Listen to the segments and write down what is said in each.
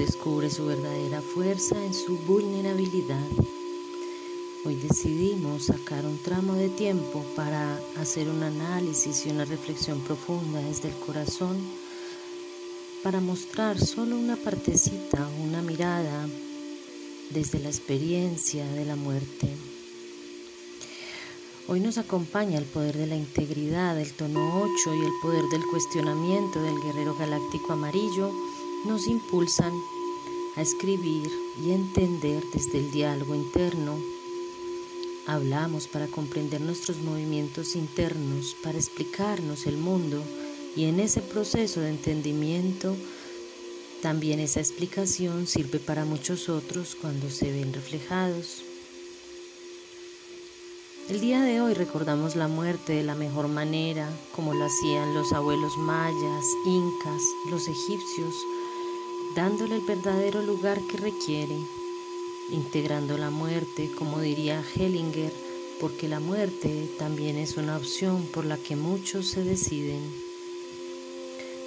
descubre su verdadera fuerza en su vulnerabilidad. Hoy decidimos sacar un tramo de tiempo para hacer un análisis y una reflexión profunda desde el corazón, para mostrar solo una partecita, una mirada desde la experiencia de la muerte. Hoy nos acompaña el poder de la integridad, el tono 8 y el poder del cuestionamiento del guerrero galáctico amarillo nos impulsan a escribir y entender desde el diálogo interno. Hablamos para comprender nuestros movimientos internos, para explicarnos el mundo y en ese proceso de entendimiento también esa explicación sirve para muchos otros cuando se ven reflejados. El día de hoy recordamos la muerte de la mejor manera, como lo hacían los abuelos mayas, incas, los egipcios, dándole el verdadero lugar que requiere, integrando la muerte, como diría Hellinger, porque la muerte también es una opción por la que muchos se deciden.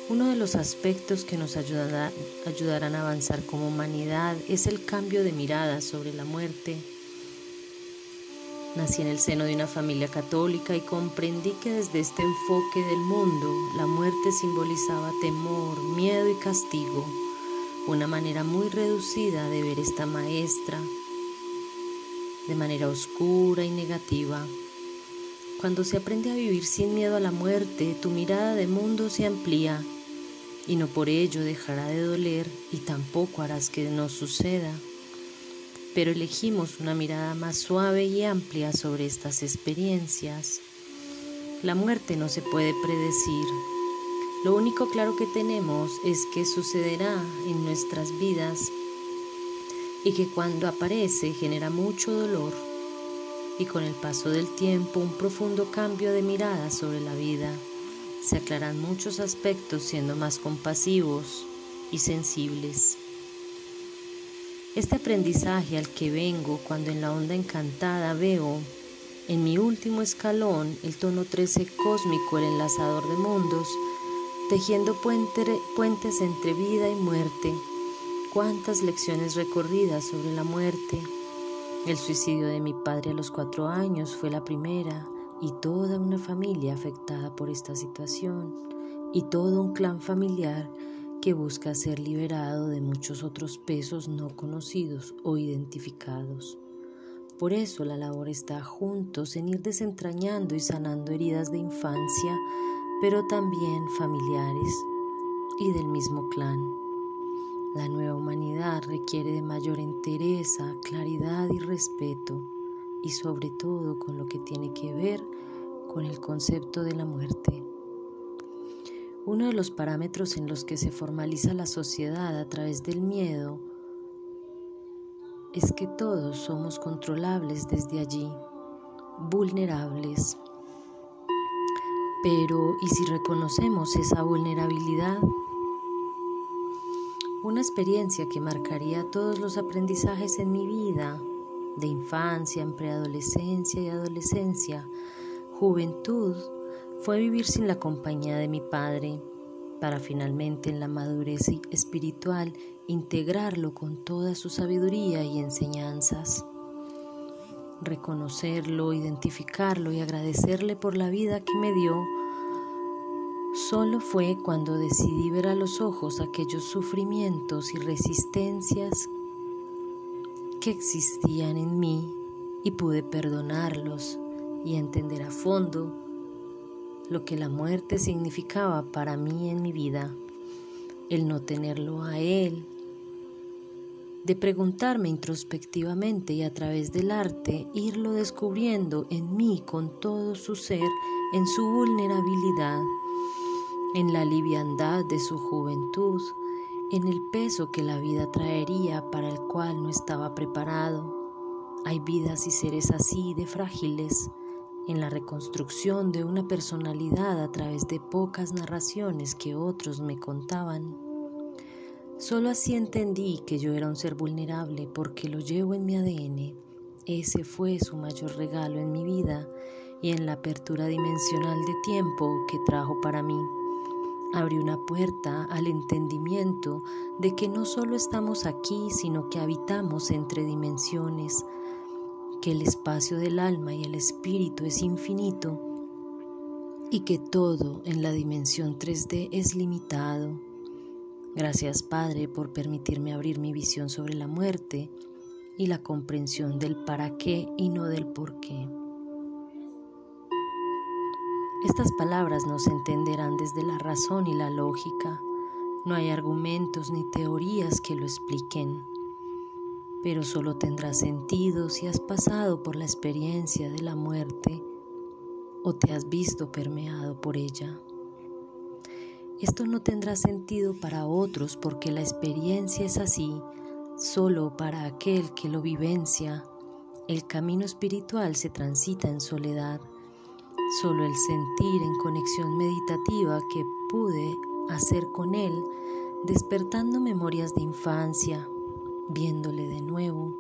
Uno de los aspectos que nos ayudarán a avanzar como humanidad es el cambio de mirada sobre la muerte. Nací en el seno de una familia católica y comprendí que desde este enfoque del mundo la muerte simbolizaba temor, miedo y castigo una manera muy reducida de ver esta maestra de manera oscura y negativa. Cuando se aprende a vivir sin miedo a la muerte, tu mirada de mundo se amplía y no por ello dejará de doler y tampoco harás que no suceda. Pero elegimos una mirada más suave y amplia sobre estas experiencias. La muerte no se puede predecir, lo único claro que tenemos es que sucederá en nuestras vidas y que cuando aparece genera mucho dolor y con el paso del tiempo un profundo cambio de mirada sobre la vida. Se aclaran muchos aspectos siendo más compasivos y sensibles. Este aprendizaje al que vengo cuando en la onda encantada veo en mi último escalón el tono 13 cósmico, el enlazador de mundos, tejiendo puentes entre vida y muerte. Cuántas lecciones recorridas sobre la muerte. El suicidio de mi padre a los cuatro años fue la primera y toda una familia afectada por esta situación y todo un clan familiar que busca ser liberado de muchos otros pesos no conocidos o identificados. Por eso la labor está juntos en ir desentrañando y sanando heridas de infancia pero también familiares y del mismo clan. La nueva humanidad requiere de mayor entereza, claridad y respeto, y sobre todo con lo que tiene que ver con el concepto de la muerte. Uno de los parámetros en los que se formaliza la sociedad a través del miedo es que todos somos controlables desde allí, vulnerables, pero, ¿y si reconocemos esa vulnerabilidad? Una experiencia que marcaría todos los aprendizajes en mi vida, de infancia, en preadolescencia y adolescencia, juventud, fue vivir sin la compañía de mi padre, para finalmente en la madurez espiritual integrarlo con toda su sabiduría y enseñanzas reconocerlo, identificarlo y agradecerle por la vida que me dio, solo fue cuando decidí ver a los ojos aquellos sufrimientos y resistencias que existían en mí y pude perdonarlos y entender a fondo lo que la muerte significaba para mí en mi vida, el no tenerlo a Él de preguntarme introspectivamente y a través del arte irlo descubriendo en mí con todo su ser, en su vulnerabilidad, en la liviandad de su juventud, en el peso que la vida traería para el cual no estaba preparado. Hay vidas y seres así de frágiles en la reconstrucción de una personalidad a través de pocas narraciones que otros me contaban. Solo así entendí que yo era un ser vulnerable porque lo llevo en mi ADN. Ese fue su mayor regalo en mi vida y en la apertura dimensional de tiempo que trajo para mí. abrió una puerta al entendimiento de que no solo estamos aquí, sino que habitamos entre dimensiones, que el espacio del alma y el espíritu es infinito y que todo en la dimensión 3D es limitado. Gracias Padre por permitirme abrir mi visión sobre la muerte y la comprensión del para qué y no del por qué. Estas palabras no se entenderán desde la razón y la lógica. No hay argumentos ni teorías que lo expliquen, pero solo tendrá sentido si has pasado por la experiencia de la muerte o te has visto permeado por ella. Esto no tendrá sentido para otros porque la experiencia es así solo para aquel que lo vivencia. El camino espiritual se transita en soledad Solo el sentir en conexión meditativa que pude hacer con él, despertando memorias de infancia, viéndole de nuevo,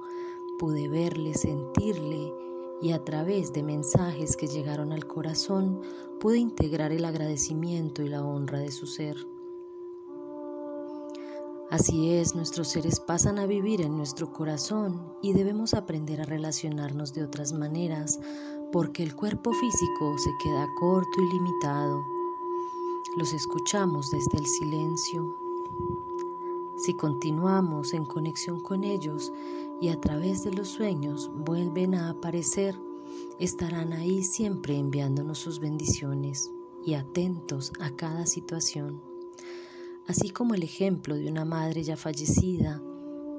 pude verle, sentirle y a través de mensajes que llegaron al corazón pude integrar el agradecimiento y la honra de su ser. Así es, nuestros seres pasan a vivir en nuestro corazón y debemos aprender a relacionarnos de otras maneras porque el cuerpo físico se queda corto y limitado. Los escuchamos desde el silencio. Si continuamos en conexión con ellos y a través de los sueños vuelven a aparecer, estarán ahí siempre enviándonos sus bendiciones y atentos a cada situación. Así como el ejemplo de una madre ya fallecida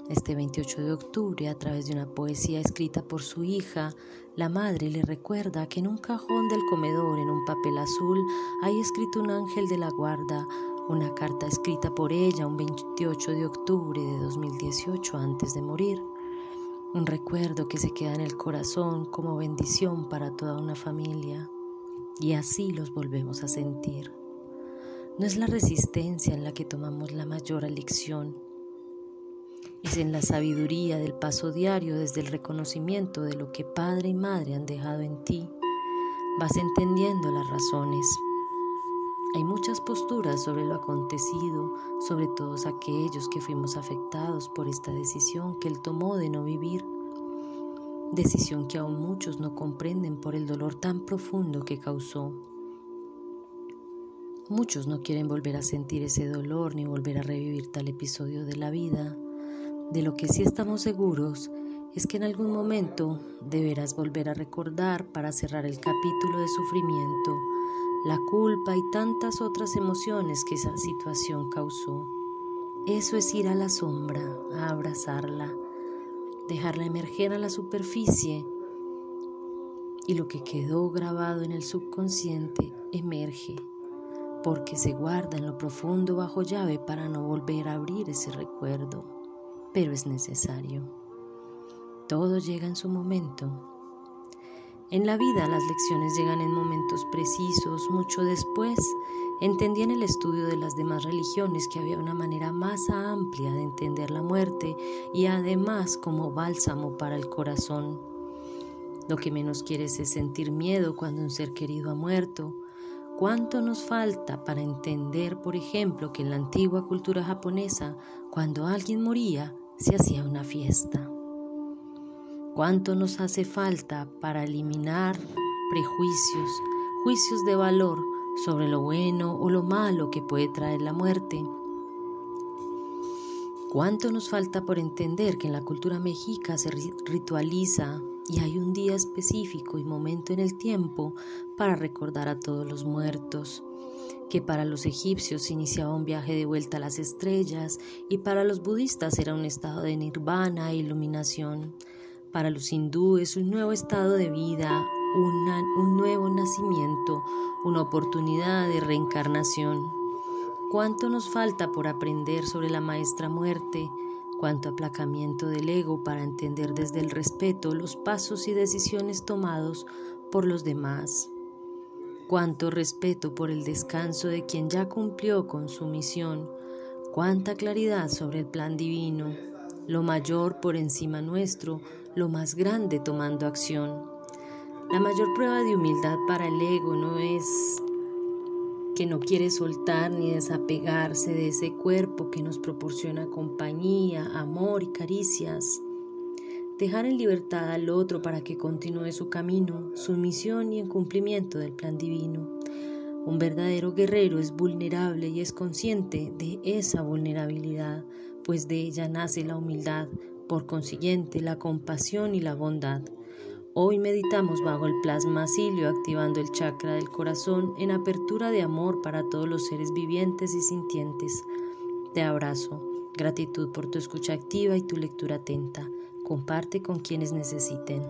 este 28 de octubre, a través de una poesía escrita por su hija, la madre le recuerda que en un cajón del comedor, en un papel azul, hay escrito un ángel de la guarda, una carta escrita por ella un 28 de octubre de 2018 antes de morir. Un recuerdo que se queda en el corazón como bendición para toda una familia. Y así los volvemos a sentir. No es la resistencia en la que tomamos la mayor elección, es en la sabiduría del paso diario desde el reconocimiento de lo que padre y madre han dejado en ti. Vas entendiendo las razones. Hay muchas posturas sobre lo acontecido, sobre todos aquellos que fuimos afectados por esta decisión que él tomó de no vivir. Decisión que aún muchos no comprenden por el dolor tan profundo que causó. Muchos no quieren volver a sentir ese dolor ni volver a revivir tal episodio de la vida. De lo que sí estamos seguros es que en algún momento deberás volver a recordar para cerrar el capítulo de sufrimiento, la culpa y tantas otras emociones que esa situación causó. Eso es ir a la sombra, a abrazarla, dejarla emerger a la superficie y lo que quedó grabado en el subconsciente emerge porque se guarda en lo profundo bajo llave para no volver a abrir ese recuerdo pero es necesario. Todo llega en su momento. En la vida las lecciones llegan en momentos precisos. Mucho después entendí en el estudio de las demás religiones que había una manera más amplia de entender la muerte y además como bálsamo para el corazón. Lo que menos quieres es sentir miedo cuando un ser querido ha muerto. ¿Cuánto nos falta para entender, por ejemplo, que en la antigua cultura japonesa, cuando alguien moría, se hacía una fiesta. ¿Cuánto nos hace falta para eliminar prejuicios, juicios de valor sobre lo bueno o lo malo que puede traer la muerte? ¿Cuánto nos falta por entender que en la cultura mexica se ritualiza y hay un día específico y momento en el tiempo para recordar a todos los muertos? que para los egipcios iniciaba un viaje de vuelta a las estrellas y para los budistas era un estado de nirvana e iluminación. Para los hindúes un nuevo estado de vida, un nuevo nacimiento, una oportunidad de reencarnación. ¿Cuánto nos falta por aprender sobre la maestra muerte? ¿Cuánto aplacamiento del ego para entender desde el respeto los pasos y decisiones tomados por los demás? cuánto respeto por el descanso de quien ya cumplió con su misión, cuánta claridad sobre el plan divino, lo mayor por encima nuestro, lo más grande tomando acción. La mayor prueba de humildad para el ego no es que no quiere soltar ni desapegarse de ese cuerpo que nos proporciona compañía, amor y caricias. Dejar en libertad al otro para que continúe su camino, su misión y en cumplimiento del plan divino. Un verdadero guerrero es vulnerable y es consciente de esa vulnerabilidad, pues de ella nace la humildad, por consiguiente la compasión y la bondad. Hoy meditamos bajo el plasma silio activando el chakra del corazón en apertura de amor para todos los seres vivientes y sintientes. Te abrazo. Gratitud por tu escucha activa y tu lectura atenta. Comparte con quienes necesiten.